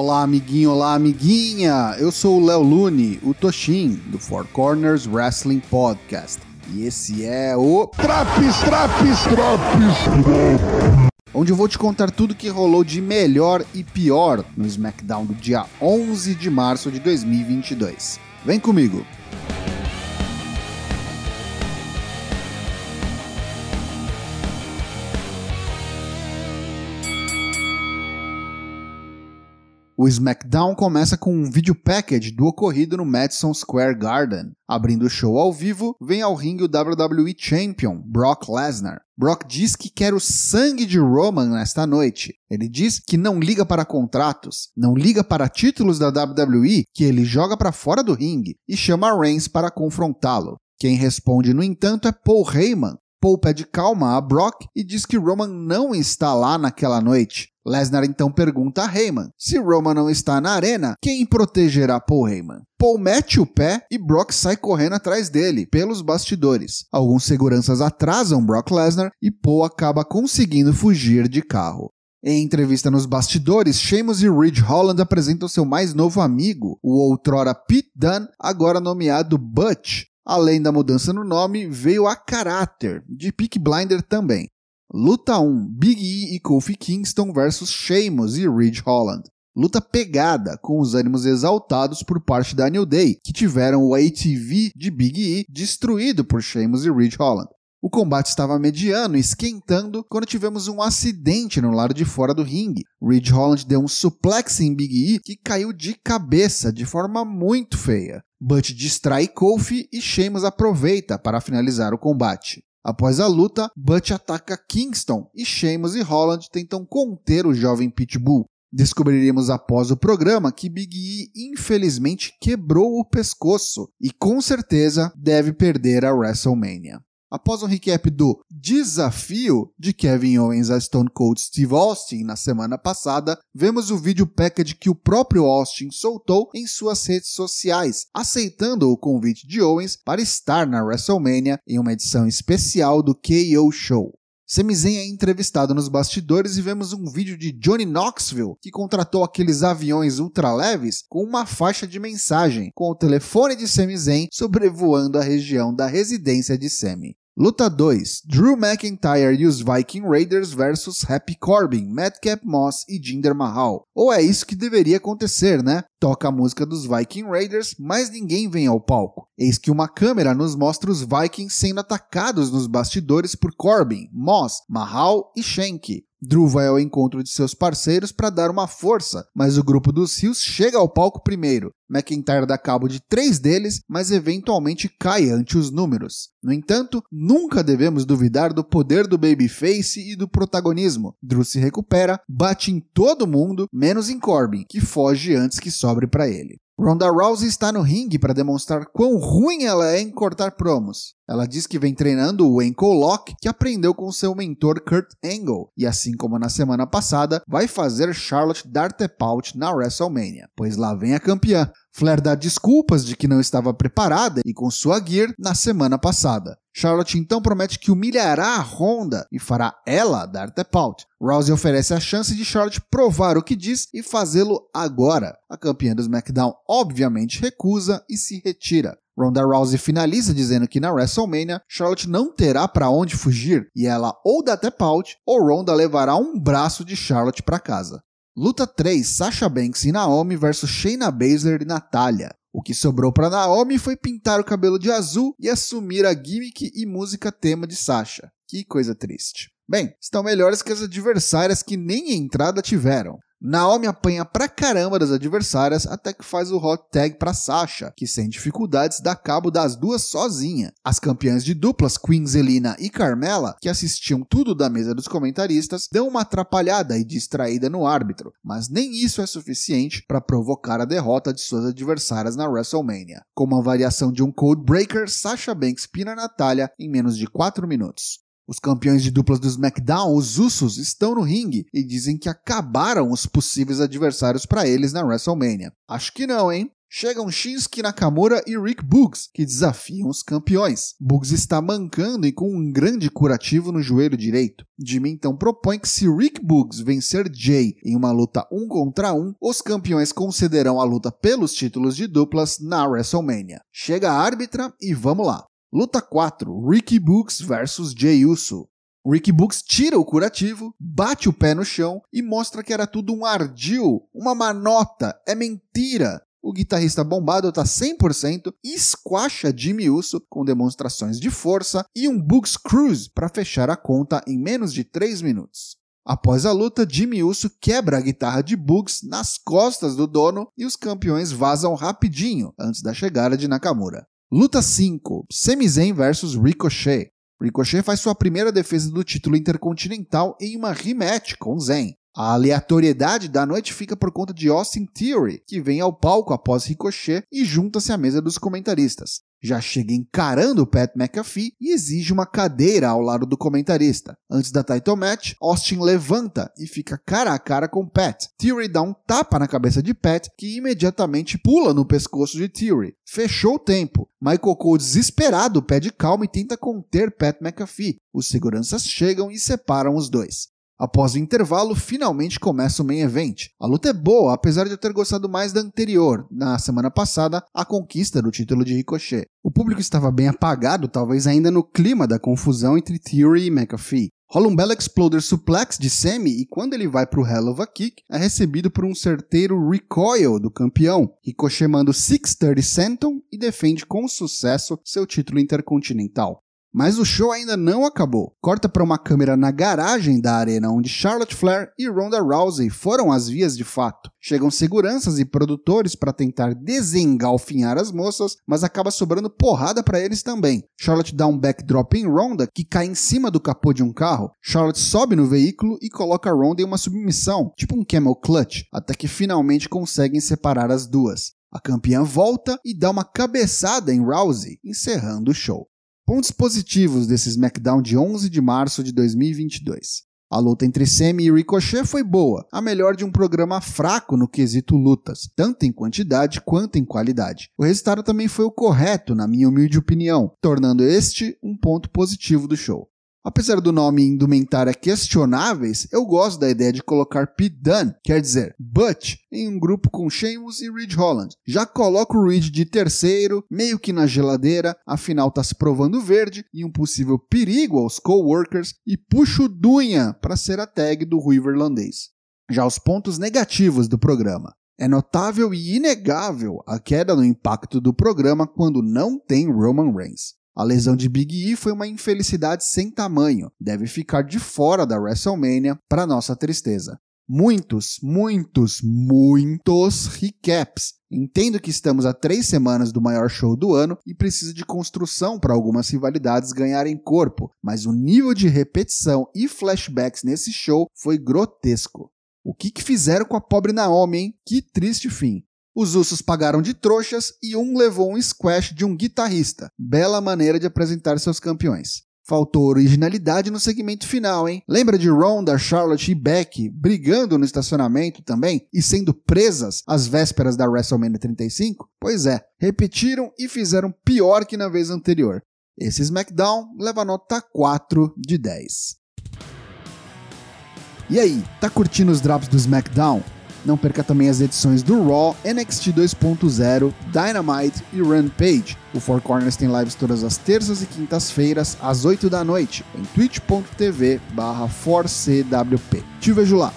Olá, amiguinho, olá, amiguinha! Eu sou o Léo Lune, o Toshin, do Four Corners Wrestling Podcast. E esse é o. Traps, traps, traps! Onde eu vou te contar tudo que rolou de melhor e pior no SmackDown do dia 11 de março de 2022. Vem comigo! O SmackDown começa com um vídeo package do ocorrido no Madison Square Garden. Abrindo o show ao vivo, vem ao ringue o WWE Champion, Brock Lesnar. Brock diz que quer o sangue de Roman nesta noite. Ele diz que não liga para contratos, não liga para títulos da WWE, que ele joga para fora do ringue e chama Reigns para confrontá-lo. Quem responde, no entanto, é Paul Heyman. Paul pede calma a Brock e diz que Roman não está lá naquela noite. Lesnar então pergunta a Heyman: se Roman não está na arena, quem protegerá Paul Heyman? Paul mete o pé e Brock sai correndo atrás dele, pelos bastidores. Alguns seguranças atrasam Brock Lesnar e Paul acaba conseguindo fugir de carro. Em entrevista nos bastidores, Sheamus e Ridge Holland apresentam seu mais novo amigo, o outrora Pete Dunne, agora nomeado Butch. Além da mudança no nome, veio a caráter, de Peak Blinder também. Luta 1: Big E e Kofi Kingston versus Sheamus e Ridge Holland. Luta pegada, com os ânimos exaltados por parte da New Day, que tiveram o ATV de Big E destruído por Sheamus e Ridge Holland. O combate estava mediano esquentando quando tivemos um acidente no lado de fora do ringue. Ridge Holland deu um suplex em Big E que caiu de cabeça de forma muito feia. Butch distrai Kofi e Sheamus aproveita para finalizar o combate. Após a luta, Butch ataca Kingston e Sheamus e Holland tentam conter o jovem Pitbull. Descobriremos após o programa que Big E infelizmente quebrou o pescoço e com certeza deve perder a WrestleMania. Após um recap do desafio de Kevin Owens a Stone Cold Steve Austin na semana passada, vemos o vídeo package que o próprio Austin soltou em suas redes sociais, aceitando o convite de Owens para estar na WrestleMania em uma edição especial do KO Show. Sami Zayn é entrevistado nos bastidores e vemos um vídeo de Johnny Knoxville, que contratou aqueles aviões ultraleves com uma faixa de mensagem, com o telefone de Sami Zayn sobrevoando a região da residência de Sami. Luta 2: Drew McIntyre e os Viking Raiders versus Happy Corbin, Madcap Moss e Jinder Mahal. Ou é isso que deveria acontecer, né? Toca a música dos Viking Raiders, mas ninguém vem ao palco. Eis que uma câmera nos mostra os Vikings sendo atacados nos bastidores por Corbin, Moss, Mahal e Shank. Drew vai ao encontro de seus parceiros para dar uma força, mas o grupo dos Rios chega ao palco primeiro. McIntyre dá cabo de três deles, mas eventualmente cai ante os números. No entanto, nunca devemos duvidar do poder do Babyface e do protagonismo. Drew se recupera, bate em todo mundo, menos em Corbin, que foge antes que sobre para ele. Ronda Rousey está no ringue para demonstrar quão ruim ela é em cortar promos. Ela diz que vem treinando o ankle lock que aprendeu com seu mentor Kurt Angle e assim como na semana passada, vai fazer Charlotte dar tap out na WrestleMania, pois lá vem a campeã. Flair dá desculpas de que não estava preparada e com sua gear na semana passada. Charlotte então promete que humilhará a Honda e fará ela dar tap out. Rousey oferece a chance de Charlotte provar o que diz e fazê-lo agora. A campeã do SmackDown obviamente recusa e se retira. Ronda Rousey finaliza dizendo que na WrestleMania Charlotte não terá para onde fugir e ela ou dá tap out ou Ronda levará um braço de Charlotte para casa. Luta 3: Sasha Banks e Naomi versus Shayna Baszler e Natalya. O que sobrou para Naomi foi pintar o cabelo de azul e assumir a gimmick e música tema de Sasha. Que coisa triste. Bem, estão melhores que as adversárias que nem entrada tiveram. Naomi apanha pra caramba das adversárias até que faz o hot tag pra Sasha, que sem dificuldades dá cabo das duas sozinha. As campeãs de duplas Queen Zelina e Carmela, que assistiam tudo da mesa dos comentaristas, dão uma atrapalhada e distraída no árbitro, mas nem isso é suficiente para provocar a derrota de suas adversárias na WrestleMania. Com uma variação de um Code Breaker, Sasha Banks pina Natalya em menos de 4 minutos. Os campeões de duplas do SmackDown, os Usos, estão no ringue e dizem que acabaram os possíveis adversários para eles na WrestleMania. Acho que não, hein? Chegam Shinsuke Nakamura e Rick Boogs, que desafiam os campeões. Boogs está mancando e com um grande curativo no joelho direito. Jimmy então propõe que se Rick Boogs vencer Jay em uma luta um contra um, os campeões concederão a luta pelos títulos de duplas na WrestleMania. Chega a árbitra e vamos lá. Luta 4: Ricky Boogs versus Jay Uso. Ricky Books tira o curativo, bate o pé no chão e mostra que era tudo um ardil, uma manota, é mentira. O guitarrista bombado está 100% e esquacha Jimmy Uso com demonstrações de força e um Books Cruise para fechar a conta em menos de 3 minutos. Após a luta, Jimmy Uso quebra a guitarra de Bugs nas costas do dono e os campeões vazam rapidinho antes da chegada de Nakamura. Luta 5: Sami Zayn vs Ricochet. Ricochet faz sua primeira defesa do título intercontinental em uma rematch com Zayn. A aleatoriedade da noite fica por conta de Austin Theory, que vem ao palco após Ricochet e junta-se à mesa dos comentaristas. Já chega encarando Pat McAfee e exige uma cadeira ao lado do comentarista. Antes da title match, Austin levanta e fica cara a cara com Pat. Theory dá um tapa na cabeça de Pat, que imediatamente pula no pescoço de Theory. Fechou o tempo. Michael Cole, desesperado, pede calma e tenta conter Pat McAfee. Os seguranças chegam e separam os dois. Após o intervalo, finalmente começa o main event. A luta é boa, apesar de eu ter gostado mais da anterior, na semana passada, a conquista do título de Ricochet. O público estava bem apagado, talvez ainda no clima da confusão entre Theory e McAfee. Rola um belo exploder suplex de Semi e quando ele vai para o Hell of a Kick, é recebido por um certeiro recoil do campeão. Ricochet manda o 630 Senton e defende com sucesso seu título intercontinental. Mas o show ainda não acabou. Corta para uma câmera na garagem da arena onde Charlotte Flair e Ronda Rousey foram às vias de fato. Chegam seguranças e produtores para tentar desengalfinhar as moças, mas acaba sobrando porrada para eles também. Charlotte dá um backdrop em Ronda que cai em cima do capô de um carro. Charlotte sobe no veículo e coloca Ronda em uma submissão, tipo um camel clutch, até que finalmente conseguem separar as duas. A campeã volta e dá uma cabeçada em Rousey, encerrando o show. Pontos positivos desse SmackDown de 11 de março de 2022. A luta entre Semi e Ricochet foi boa, a melhor de um programa fraco no quesito lutas, tanto em quantidade quanto em qualidade. O resultado também foi o correto, na minha humilde opinião, tornando este um ponto positivo do show. Apesar do nome indumentária questionáveis, eu gosto da ideia de colocar Pete Dunne, quer dizer, Butch, em um grupo com Sheamus e Ridge Holland. Já coloco o Ridge de terceiro, meio que na geladeira, afinal tá se provando verde e um possível perigo aos co-workers, e puxo Dunha para ser a tag do ruivo irlandês. Já os pontos negativos do programa. É notável e inegável a queda no impacto do programa quando não tem Roman Reigns. A lesão de Big E foi uma infelicidade sem tamanho, deve ficar de fora da WrestleMania para nossa tristeza. Muitos, muitos, muitos recaps. Entendo que estamos a três semanas do maior show do ano e precisa de construção para algumas rivalidades ganharem corpo, mas o nível de repetição e flashbacks nesse show foi grotesco. O que, que fizeram com a pobre Naomi, hein? Que triste fim. Os ursos pagaram de trouxas e um levou um squash de um guitarrista. Bela maneira de apresentar seus campeões. Faltou originalidade no segmento final, hein? Lembra de Ronda, Charlotte e Becky brigando no estacionamento também e sendo presas às vésperas da WrestleMania 35? Pois é, repetiram e fizeram pior que na vez anterior. Esse SmackDown leva nota 4 de 10. E aí, tá curtindo os drops do SmackDown? Não perca também as edições do Raw, NXT 2.0, Dynamite e Rampage. O Four Corners tem lives todas as terças e quintas-feiras, às 8 da noite, em twitch.tv barra Te vejo lá!